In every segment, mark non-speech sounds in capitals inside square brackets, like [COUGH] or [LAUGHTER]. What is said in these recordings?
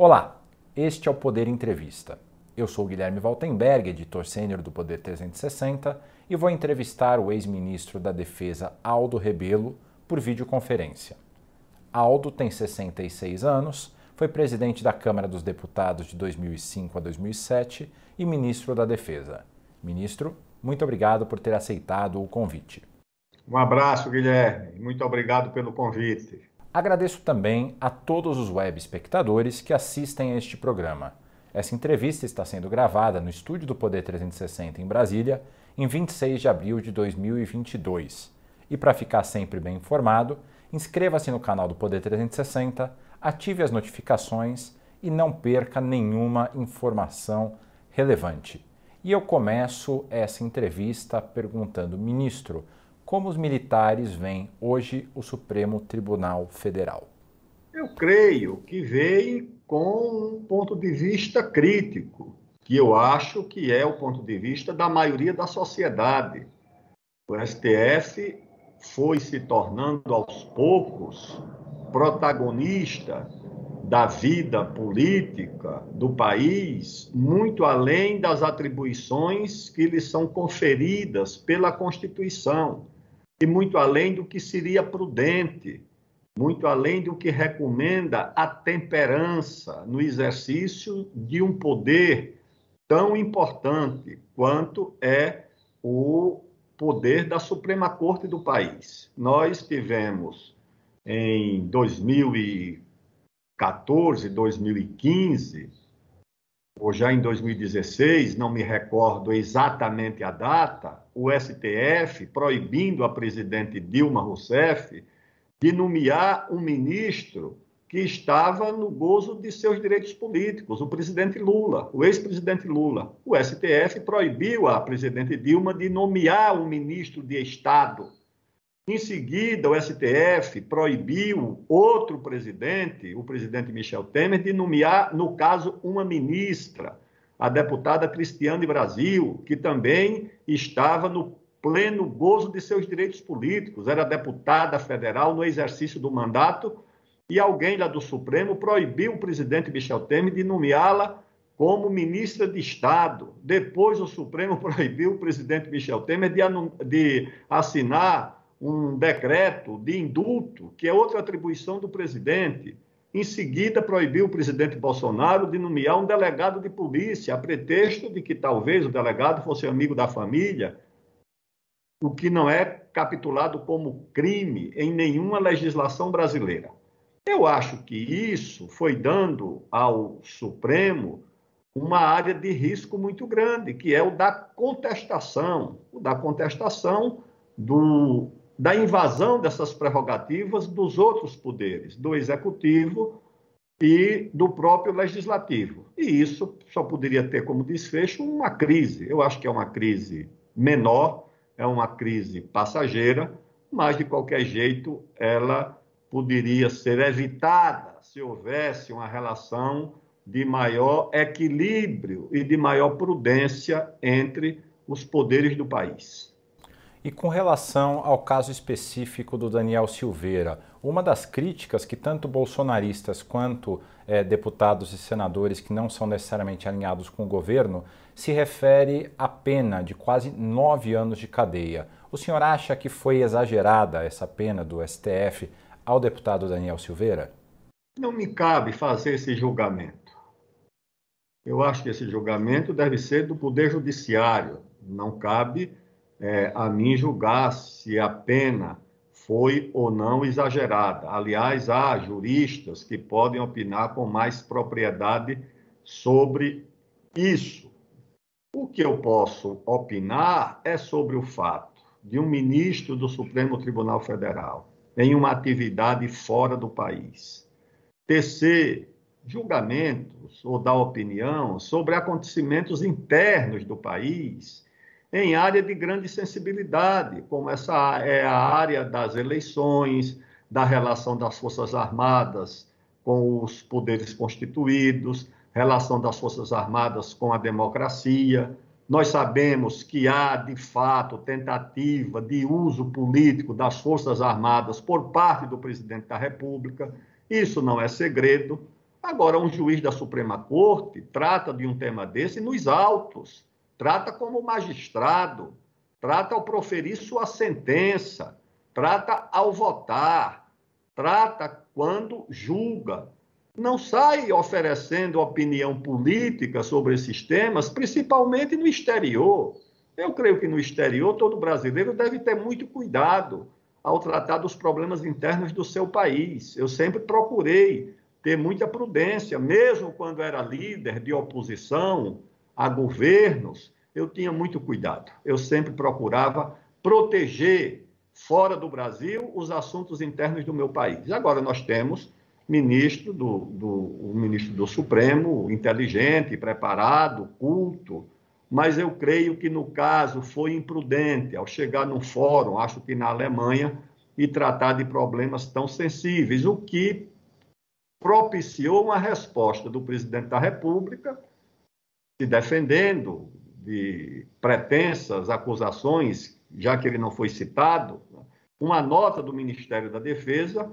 Olá, este é o Poder Entrevista. Eu sou Guilherme Valtenberg, editor sênior do Poder 360, e vou entrevistar o ex-ministro da Defesa Aldo Rebelo por videoconferência. Aldo tem 66 anos, foi presidente da Câmara dos Deputados de 2005 a 2007 e ministro da Defesa. Ministro, muito obrigado por ter aceitado o convite. Um abraço, Guilherme. Muito obrigado pelo convite. Agradeço também a todos os web espectadores que assistem a este programa. Essa entrevista está sendo gravada no estúdio do Poder 360 em Brasília, em 26 de abril de 2022. E para ficar sempre bem informado, inscreva-se no canal do Poder 360, ative as notificações e não perca nenhuma informação relevante. E eu começo essa entrevista perguntando, ministro, como os militares veem hoje o Supremo Tribunal Federal? Eu creio que veio com um ponto de vista crítico, que eu acho que é o ponto de vista da maioria da sociedade. O STF foi se tornando aos poucos protagonista da vida política do país, muito além das atribuições que lhe são conferidas pela Constituição e muito além do que seria prudente, muito além do que recomenda a temperança no exercício de um poder tão importante quanto é o poder da Suprema Corte do país. Nós tivemos em 2014, 2015, ou já em 2016, não me recordo exatamente a data, o STF proibindo a presidente Dilma Rousseff de nomear um ministro que estava no gozo de seus direitos políticos, o presidente Lula, o ex-presidente Lula. O STF proibiu a presidente Dilma de nomear um ministro de Estado. Em seguida, o STF proibiu outro presidente, o presidente Michel Temer, de nomear, no caso, uma ministra a deputada Cristiane Brasil, que também estava no pleno gozo de seus direitos políticos, era deputada federal no exercício do mandato, e alguém lá do Supremo proibiu o presidente Michel Temer de nomeá-la como ministra de Estado. Depois, o Supremo [LAUGHS] proibiu o presidente Michel Temer de, de assinar um decreto de indulto, que é outra atribuição do presidente. Em seguida, proibiu o presidente Bolsonaro de nomear um delegado de polícia, a pretexto de que talvez o delegado fosse amigo da família, o que não é capitulado como crime em nenhuma legislação brasileira. Eu acho que isso foi dando ao Supremo uma área de risco muito grande, que é o da contestação, o da contestação do da invasão dessas prerrogativas dos outros poderes, do executivo e do próprio legislativo. E isso só poderia ter como desfecho uma crise. Eu acho que é uma crise menor, é uma crise passageira, mas de qualquer jeito ela poderia ser evitada se houvesse uma relação de maior equilíbrio e de maior prudência entre os poderes do país. E com relação ao caso específico do Daniel Silveira, uma das críticas que tanto bolsonaristas quanto é, deputados e senadores que não são necessariamente alinhados com o governo se refere à pena de quase nove anos de cadeia. O senhor acha que foi exagerada essa pena do STF ao deputado Daniel Silveira? Não me cabe fazer esse julgamento. Eu acho que esse julgamento deve ser do Poder Judiciário. Não cabe é, a mim julgar se a pena foi ou não exagerada. Aliás, há juristas que podem opinar com mais propriedade sobre isso. O que eu posso opinar é sobre o fato de um ministro do Supremo Tribunal Federal, em uma atividade fora do país, tecer julgamentos ou dar opinião sobre acontecimentos internos do país em área de grande sensibilidade, como essa é a área das eleições, da relação das Forças Armadas com os poderes constituídos, relação das Forças Armadas com a democracia. Nós sabemos que há, de fato, tentativa de uso político das Forças Armadas por parte do presidente da República. Isso não é segredo. Agora, um juiz da Suprema Corte trata de um tema desse nos autos, trata como magistrado, trata ao proferir sua sentença, trata ao votar, trata quando julga. Não sai oferecendo opinião política sobre esses temas, principalmente no exterior. Eu creio que no exterior todo brasileiro deve ter muito cuidado ao tratar dos problemas internos do seu país. Eu sempre procurei ter muita prudência, mesmo quando era líder de oposição a governos, eu tinha muito cuidado. Eu sempre procurava proteger fora do Brasil os assuntos internos do meu país. Agora nós temos ministro do, do ministro do Supremo inteligente, preparado, culto, mas eu creio que no caso foi imprudente ao chegar num fórum, acho que na Alemanha, e tratar de problemas tão sensíveis, o que propiciou uma resposta do presidente da República se defendendo de pretensas acusações, já que ele não foi citado, uma nota do Ministério da Defesa,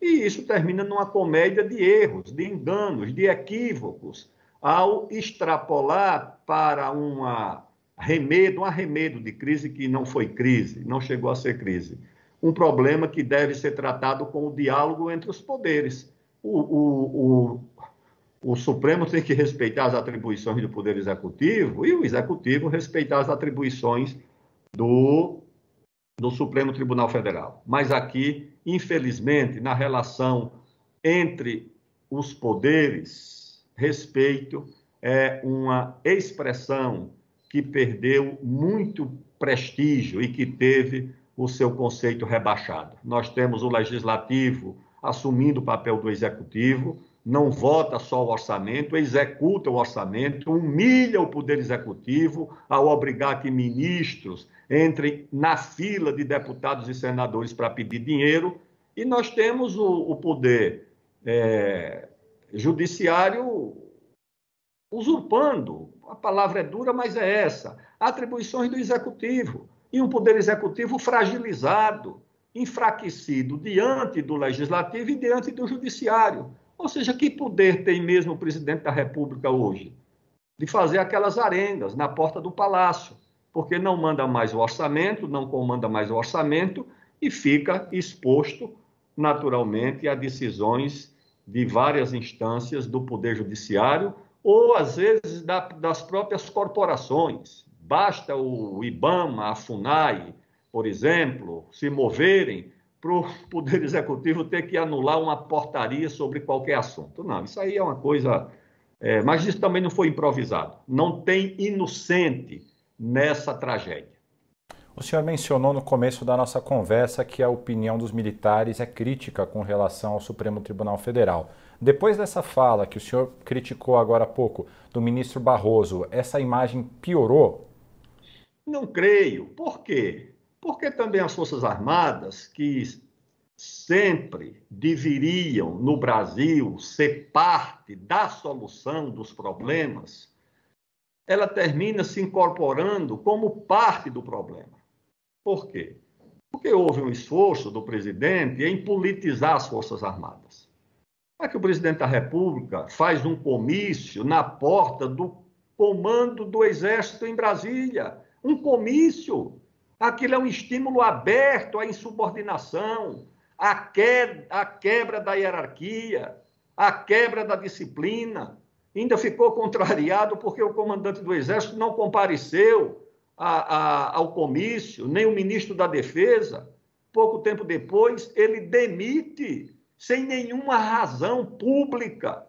e isso termina numa comédia de erros, de enganos, de equívocos, ao extrapolar para uma remedo, um arremedo de crise que não foi crise, não chegou a ser crise. Um problema que deve ser tratado com o diálogo entre os poderes. O, o, o, o Supremo tem que respeitar as atribuições do Poder Executivo e o Executivo respeitar as atribuições do, do Supremo Tribunal Federal. Mas aqui, infelizmente, na relação entre os poderes, respeito é uma expressão que perdeu muito prestígio e que teve o seu conceito rebaixado. Nós temos o legislativo assumindo o papel do executivo, não vota só o orçamento, executa o orçamento, humilha o poder executivo ao obrigar que ministros entrem na fila de deputados e senadores para pedir dinheiro, e nós temos o, o poder é, judiciário usurpando, a palavra é dura, mas é essa, atribuições do executivo e um poder executivo fragilizado, enfraquecido diante do legislativo e diante do judiciário. Ou seja, que poder tem mesmo o presidente da República hoje? De fazer aquelas arengas na porta do palácio, porque não manda mais o orçamento, não comanda mais o orçamento e fica exposto naturalmente a decisões de várias instâncias do Poder Judiciário ou, às vezes, da, das próprias corporações. Basta o IBAMA, a FUNAI, por exemplo, se moverem para o [LAUGHS] Poder Executivo ter que anular uma portaria sobre qualquer assunto. Não, isso aí é uma coisa. É, mas isso também não foi improvisado. Não tem inocente nessa tragédia. O senhor mencionou no começo da nossa conversa que a opinião dos militares é crítica com relação ao Supremo Tribunal Federal. Depois dessa fala que o senhor criticou agora há pouco do ministro Barroso, essa imagem piorou? Não creio. Por quê? Porque também as Forças Armadas, que sempre deveriam no Brasil ser parte da solução dos problemas, ela termina se incorporando como parte do problema. Por quê? Porque houve um esforço do presidente em politizar as Forças Armadas. É que o presidente da República faz um comício na porta do comando do Exército em Brasília. Um comício. Aquilo é um estímulo aberto à insubordinação, à, que... à quebra da hierarquia, à quebra da disciplina. Ainda ficou contrariado porque o comandante do Exército não compareceu a, a, ao comício, nem o ministro da Defesa. Pouco tempo depois, ele demite, sem nenhuma razão pública,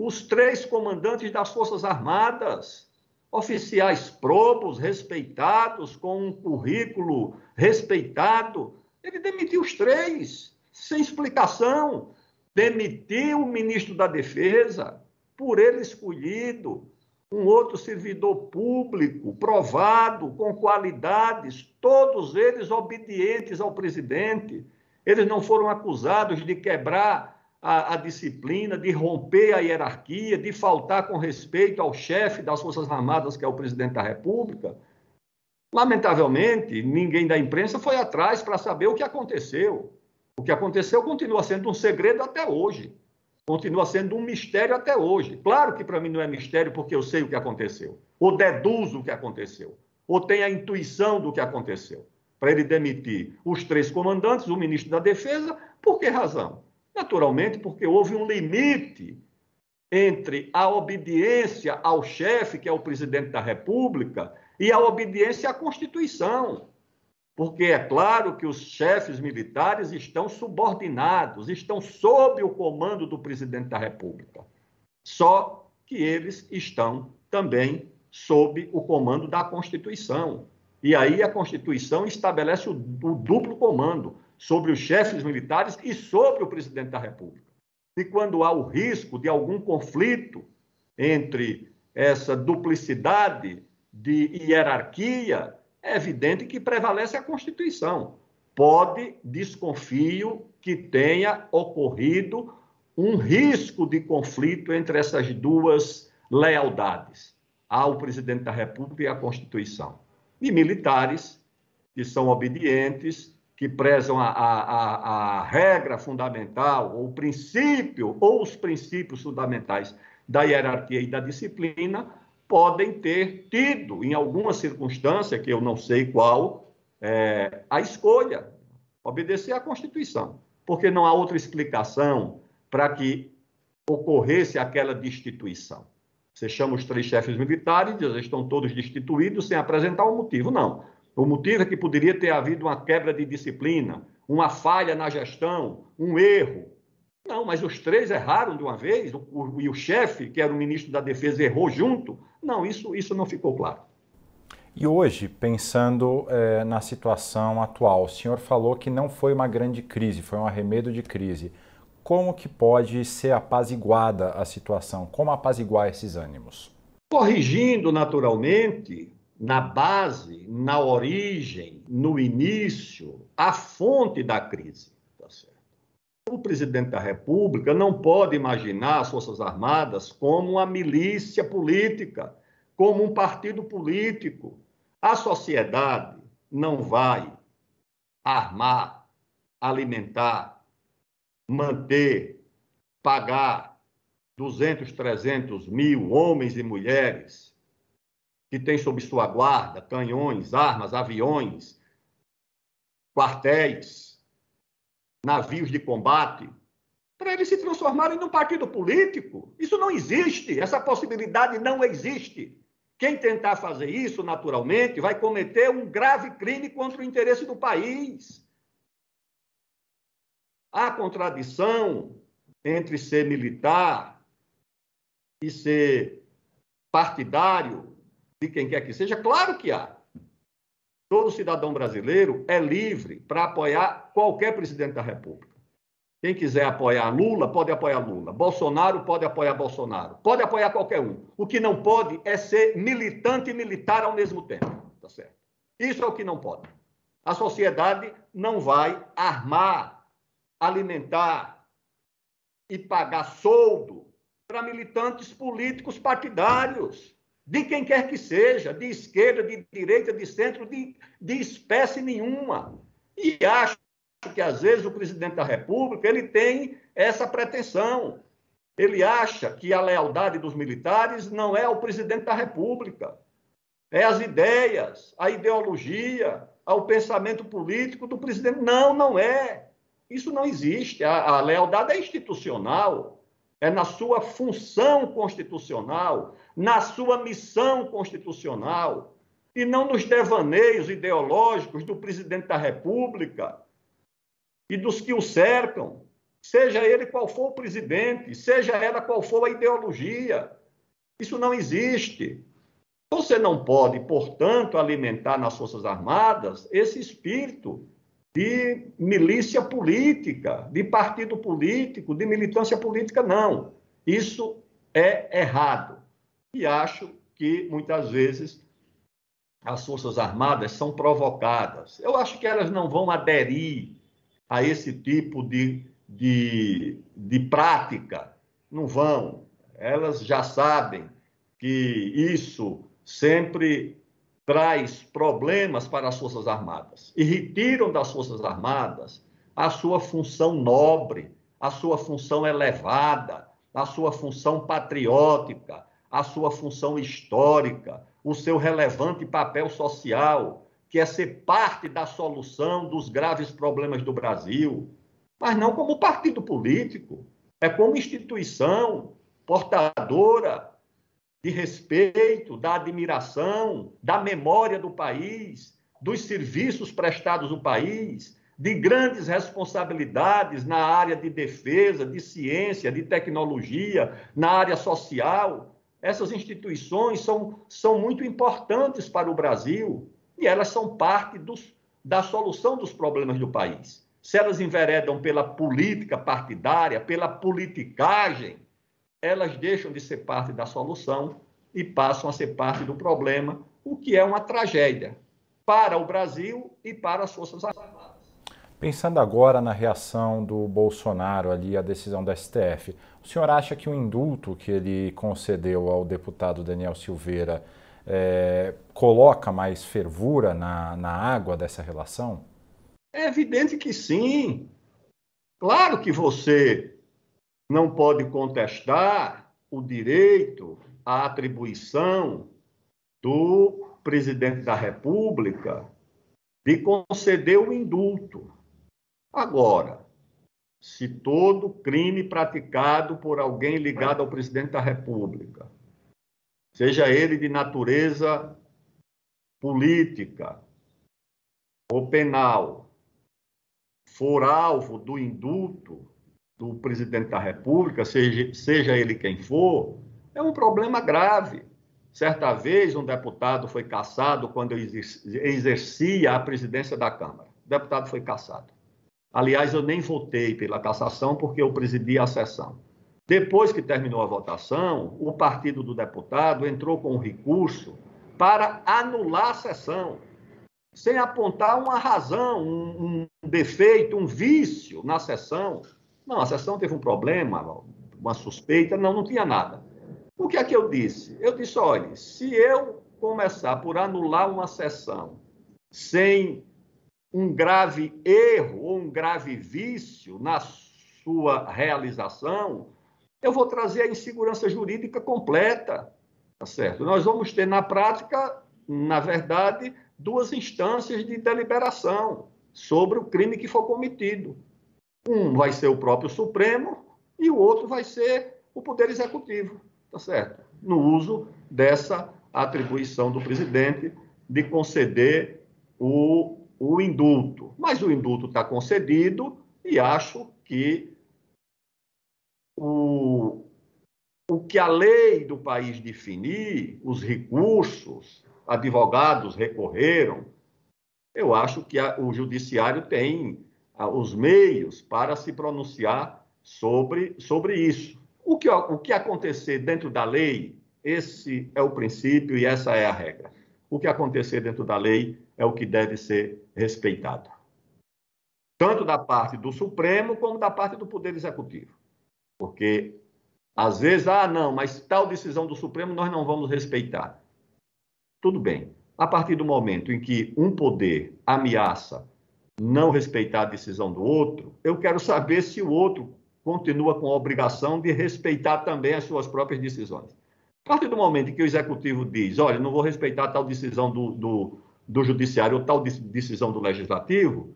os três comandantes das Forças Armadas, oficiais probos, respeitados, com um currículo respeitado. Ele demitiu os três, sem explicação. Demitiu o ministro da Defesa, por ele escolhido, um outro servidor público, provado, com qualidades, todos eles obedientes ao presidente. Eles não foram acusados de quebrar a, a, disciplina, de romper a hierarquia, de faltar com respeito ao chefe das Forças Armadas, que é o presidente da República. Lamentavelmente, ninguém da imprensa foi atrás para saber o que aconteceu. O que aconteceu continua sendo um segredo até hoje. Continua sendo um mistério até hoje. Claro que para mim não é mistério porque eu sei o que aconteceu, ou deduzo o que aconteceu, ou tenho a intuição do que aconteceu. Para ele demitir os três comandantes, o ministro da Defesa, por que razão? Naturalmente, porque houve um limite entre a obediência ao chefe, que é o presidente da República, e a obediência à Constituição. Porque é claro que os chefes militares estão subordinados, estão sob o comando do presidente da República. Só que eles estão também sob o comando da Constituição. E aí a Constituição estabelece o, o duplo comando sobre os chefes militares e sobre o presidente da República. E quando há o risco de algum conflito entre essa duplicidade de hierarquia, é evidente que prevalece a Constituição. Pode, desconfio, que tenha ocorrido um risco de conflito entre essas duas lealdades, ao presidente da República e à Constituição. E militares que são obedientes, que prezam a, a, a, regra fundamental, ou o princípio, ou os princípios fundamentais da hierarquia e da disciplina, podem ter tido, em alguma circunstância, que eu não sei qual, é, a escolha, obedecer à Constituição. Porque não há outra explicação para que ocorresse aquela destituição. Você chama os três chefes militares, eles estão todos destituídos sem apresentar um motivo. Não. O motivo é que poderia ter havido uma quebra de disciplina, uma falha na gestão, um erro, não, mas os três erraram de uma vez, o, o, e o chefe, que era o ministro da Defesa, errou junto. Não, isso, isso não ficou claro. E hoje, pensando é, na situação atual, o senhor falou que não foi uma grande crise, foi um arremedo de crise. Como que pode ser apaziguada a situação? Como apaziguar esses ânimos? Corrigindo naturalmente, na base, na origem, no início, a fonte da crise. Tá certo? O presidente da República não pode imaginar as Forças Armadas como uma milícia política, como um partido político. A sociedade não vai armar, alimentar, manter, pagar 200, 300 mil homens e mulheres que têm sob sua guarda canhões, armas, aviões, quartéis, navios de combate, para eles se transformarem num partido político. Isso não existe, essa possibilidade não existe. Quem tentar fazer isso, naturalmente, vai cometer um grave crime contra o interesse do país. Há contradição entre ser militar e ser partidário de quem quer que seja? Claro que há. Todo cidadão brasileiro é livre para apoiar qualquer presidente da República. Quem quiser apoiar Lula, pode apoiar Lula. Bolsonaro, pode apoiar Bolsonaro. Pode apoiar qualquer um. O que não pode é ser militante e militar ao mesmo tempo. Tá certo? Isso é o que não pode. A sociedade não vai armar, alimentar e pagar soldo para militantes políticos partidários de quem quer que seja, de esquerda, de direita, de centro, de, de espécie nenhuma. E acho que, às vezes, o presidente da República ele tem essa pretensão. Ele acha que a lealdade dos militares não é ao presidente da República, é as ideias, a ideologia, ao pensamento político do presidente. Não, não é. Isso não existe. A, a lealdade é institucional, é na sua função constitucional, na sua missão constitucional e não nos devaneios ideológicos do presidente da República e dos que o cercam, seja ele qual for o presidente, seja ela qual for a ideologia. Isso não existe. Você não pode, portanto, alimentar nas Forças Armadas esse espírito de milícia política, de partido político, de militância política, não. Isso é errado. E acho que muitas vezes as Forças Armadas são provocadas. Eu acho que elas não vão aderir a esse tipo de, de, de prática. Não vão. Elas já sabem que isso sempre traz problemas para as Forças Armadas e retiram das Forças Armadas a sua função nobre a sua função elevada, a sua função patriótica, a sua função histórica, o seu relevante papel social, que é ser parte da solução dos graves problemas do Brasil, mas não como partido político, é como instituição portadora de respeito, da admiração, da memória do país, dos serviços prestados ao país, de grandes responsabilidades na área de defesa, de ciência, de tecnologia, na área social. Essas instituições são, são muito importantes para o Brasil e elas são parte dos, da solução dos problemas do país. Se elas enveredam pela política partidária, pela politicagem, elas deixam de ser parte da solução e passam a ser parte do problema, o que é uma tragédia para o Brasil e para as Forças Armadas. Pensando agora na reação do Bolsonaro ali à decisão do STF, o senhor acha que o indulto que ele concedeu ao deputado Daniel Silveira é, coloca mais fervura na, na água dessa relação? É evidente que sim. Claro que você não pode contestar o direito, a atribuição do presidente da República de conceder o indulto. Agora, se todo crime praticado por alguém ligado ao presidente da República, seja ele de natureza política ou penal, for alvo do indulto, do presidente da República, seja, seja ele quem for, é um problema grave. Certa vez, um deputado foi cassado quando exercia a presidência da Câmara. O deputado foi cassado. Aliás, eu nem votei pela cassação porque eu presidi a sessão. Depois que terminou a votação, o partido do deputado entrou com um recurso para anular a sessão, sem apontar uma razão, um, um defeito, um vício na sessão. Não, a sessão teve um problema, uma suspeita, não, não tinha nada. O que é que eu disse? Eu disse, olha, se eu começar por anular uma sessão sem um grave erro ou um grave vício na sua realização, eu vou trazer a insegurança jurídica completa, tá certo? Nós vamos ter na prática, na verdade, duas instâncias de deliberação sobre o crime que for cometido. Um vai ser o próprio Supremo e o outro vai ser o Poder Executivo, tá certo? No uso dessa atribuição do presidente de conceder o, o indulto. Mas o indulto está concedido e acho que o, o que a lei do país definir, os recursos, advogados recorreram, eu acho que a, o judiciário tem os meios para se pronunciar sobre, sobre isso. O que, o que acontecer dentro da lei, esse é o princípio e essa é a regra. O que acontecer dentro da lei é o que deve ser respeitado. Tanto da parte do Supremo como da parte do Poder Executivo. Porque, às vezes, ah, não, mas tal decisão do Supremo nós não vamos respeitar. Tudo bem. A partir do momento em que um poder ameaça não respeitar a decisão do outro, eu quero saber se o outro continua com a obrigação de respeitar também as suas próprias decisões. A partir do momento que o executivo diz, olha, não vou respeitar tal decisão do, do, do judiciário ou tal decisão do legislativo,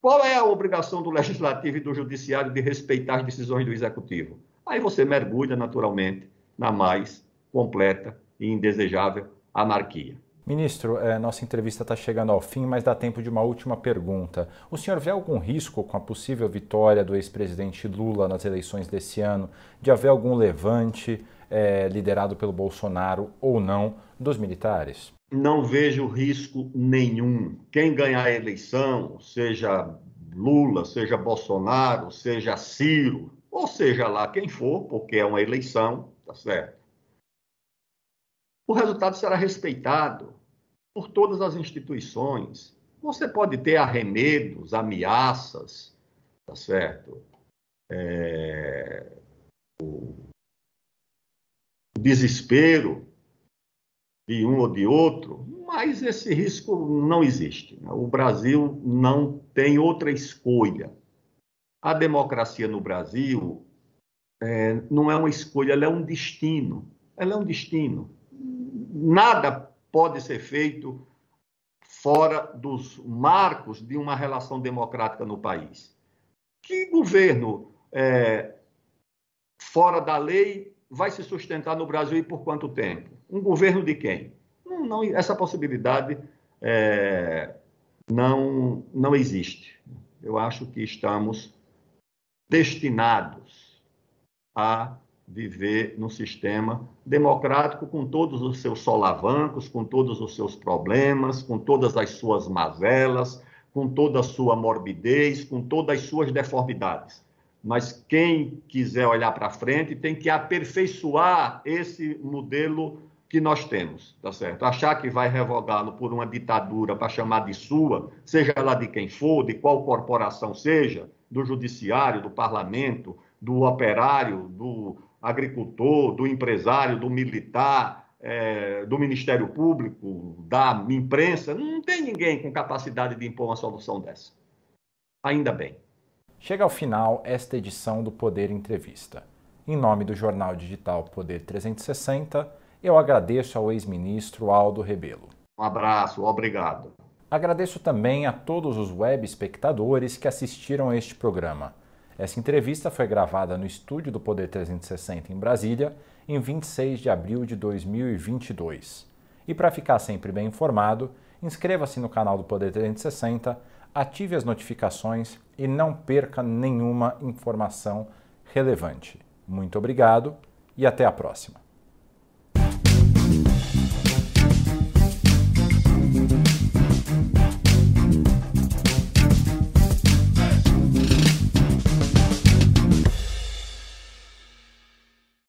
qual é a obrigação do legislativo e do judiciário de respeitar as decisões do executivo? Aí você mergulha naturalmente na mais completa e indesejável anarquia. Ministro, é, nossa entrevista está chegando ao fim, mas dá tempo de uma última pergunta. O senhor vê algum risco com a possível vitória do ex-presidente Lula nas eleições desse ano de haver algum levante é, liderado pelo Bolsonaro ou não dos militares? Não vejo risco nenhum. Quem ganhar a eleição, seja Lula, seja Bolsonaro, seja Ciro, ou seja lá quem for, porque é uma eleição, tá certo? O resultado será respeitado por todas as instituições. Você pode ter arremedos, ameaças, tá certo? É... O desespero de um ou de outro, mas esse risco não existe. Né? O Brasil não tem outra escolha a democracia no Brasil é, não é uma escolha, ela é um destino. Ela é um destino. Nada pode ser feito fora dos marcos de uma relação democrática no país. Que governo é, fora da lei vai se sustentar no Brasil e por quanto tempo? Um governo de quem? Não, não essa possibilidade é, não, não existe. Eu acho que estamos destinados a viver num sistema democrático com todos os seus solavancos, com todos os seus problemas, com todas as suas mazelas, com toda a sua morbidez, com todas as suas deformidades. Mas quem quiser olhar para frente tem que aperfeiçoar esse modelo que nós temos, tá certo? Achar que vai revogá-lo por uma ditadura para chamar de sua, seja lá de quem for, de qual corporação seja, do judiciário, do parlamento, do operário, do agricultor, do empresário, do militar, é, do Ministério Público, da imprensa, não tem ninguém com capacidade de impor uma solução dessa. Ainda bem. Chega ao final esta edição do Poder Entrevista. Em nome do jornal digital Poder 360, eu agradeço ao ex-ministro Aldo Rebelo. Um abraço, obrigado. Agradeço também a todos os web espectadores que assistiram a este programa. Essa entrevista foi gravada no estúdio do Poder 360 em Brasília, em 26 de abril de 2022. E para ficar sempre bem informado, inscreva-se no canal do Poder 360, ative as notificações e não perca nenhuma informação relevante. Muito obrigado e até a próxima.